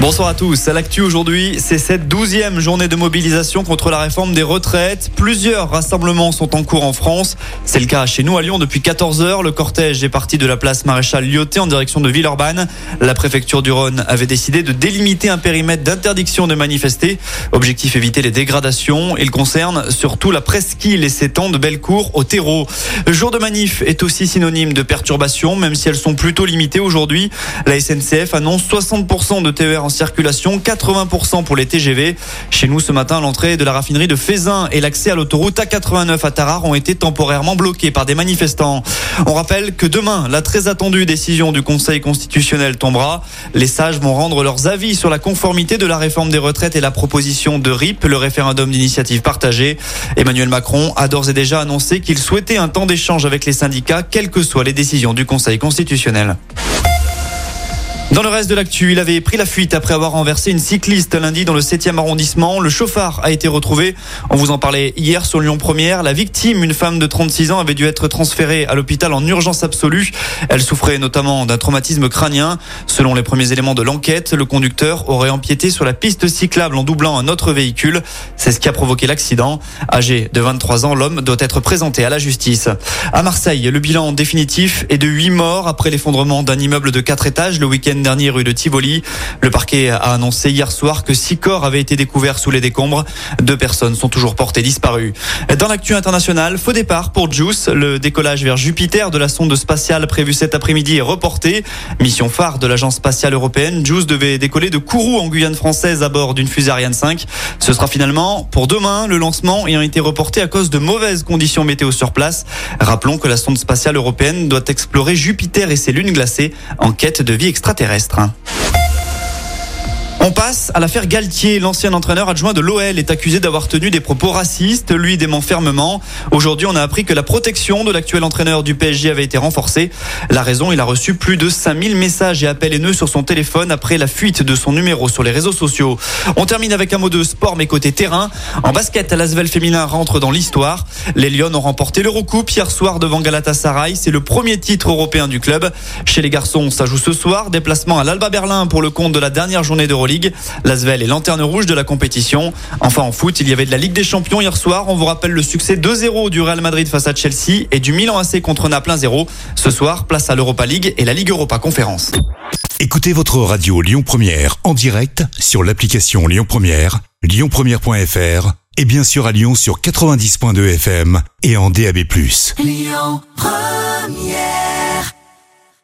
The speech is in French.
Bonsoir à tous. À l'actu aujourd'hui, c'est cette douzième journée de mobilisation contre la réforme des retraites. Plusieurs rassemblements sont en cours en France. C'est le cas chez nous à Lyon depuis 14 heures. Le cortège est parti de la place Maréchal Lyoté en direction de Villeurbanne. La préfecture du Rhône avait décidé de délimiter un périmètre d'interdiction de manifester. Objectif éviter les dégradations. Il concerne surtout la presqu'île et ses temps de Bellecour au terreau. Le jour de manif est aussi synonyme de perturbation, même si elles sont plutôt limitées aujourd'hui. La SNCF annonce 60% de TER en circulation, 80% pour les TGV. Chez nous ce matin, l'entrée de la raffinerie de Fézin et l'accès à l'autoroute A89 à Tarare ont été temporairement bloqués par des manifestants. On rappelle que demain, la très attendue décision du Conseil constitutionnel tombera. Les sages vont rendre leurs avis sur la conformité de la réforme des retraites et la proposition de RIP, le référendum d'initiative partagée. Emmanuel Macron a d'ores et déjà annoncé qu'il souhaitait un temps d'échange avec les syndicats, quelles que soient les décisions du Conseil constitutionnel. Dans le reste de l'actu, il avait pris la fuite après avoir renversé une cycliste lundi dans le 7e arrondissement. Le chauffard a été retrouvé. On vous en parlait hier sur Lyon Première. La victime, une femme de 36 ans, avait dû être transférée à l'hôpital en urgence absolue. Elle souffrait notamment d'un traumatisme crânien. Selon les premiers éléments de l'enquête, le conducteur aurait empiété sur la piste cyclable en doublant un autre véhicule. C'est ce qui a provoqué l'accident. Âgé de 23 ans, l'homme doit être présenté à la justice. À Marseille, le bilan définitif est de 8 morts après l'effondrement d'un immeuble de 4 étages le week-end rue de Tivoli. Le parquet a annoncé hier soir que six corps avaient été découverts sous les décombres. Deux personnes sont toujours portées disparues. Dans l'actu international, faux départ pour JUICE. Le décollage vers Jupiter de la sonde spatiale prévue cet après-midi est reporté. Mission phare de l'agence spatiale européenne, JUICE devait décoller de Kourou en Guyane française à bord d'une fusée Ariane 5. Ce sera finalement pour demain, le lancement ayant été reporté à cause de mauvaises conditions météo sur place. Rappelons que la sonde spatiale européenne doit explorer Jupiter et ses lunes glacées en quête de vie extraterrestre terrestre. On passe à l'affaire Galtier. L'ancien entraîneur adjoint de l'OL est accusé d'avoir tenu des propos racistes. Lui dément fermement. Aujourd'hui, on a appris que la protection de l'actuel entraîneur du PSG avait été renforcée. La raison, il a reçu plus de 5000 messages et appels haineux sur son téléphone après la fuite de son numéro sur les réseaux sociaux. On termine avec un mot de sport, mais côté terrain. En basket, l'Asvel féminin rentre dans l'histoire. Les Lions ont remporté l'Eurocoupe hier soir devant Galatasaray. C'est le premier titre européen du club. Chez les garçons, ça joue ce soir. Déplacement à l'Alba Berlin pour le compte de la dernière journée d'Euroleague. Ligue. L'Asvel est lanterne rouge de la compétition. Enfin en foot, il y avait de la Ligue des Champions hier soir. On vous rappelle le succès 2-0 du Real Madrid face à Chelsea et du Milan AC contre Naples 1-0. Ce soir, place à l'Europa League et la Ligue Europa Conférence. Écoutez votre radio Lyon Première en direct sur l'application Lyon Première, lyonpremière.fr et bien sûr à Lyon sur 90.2 FM et en DAB+. Lyon Première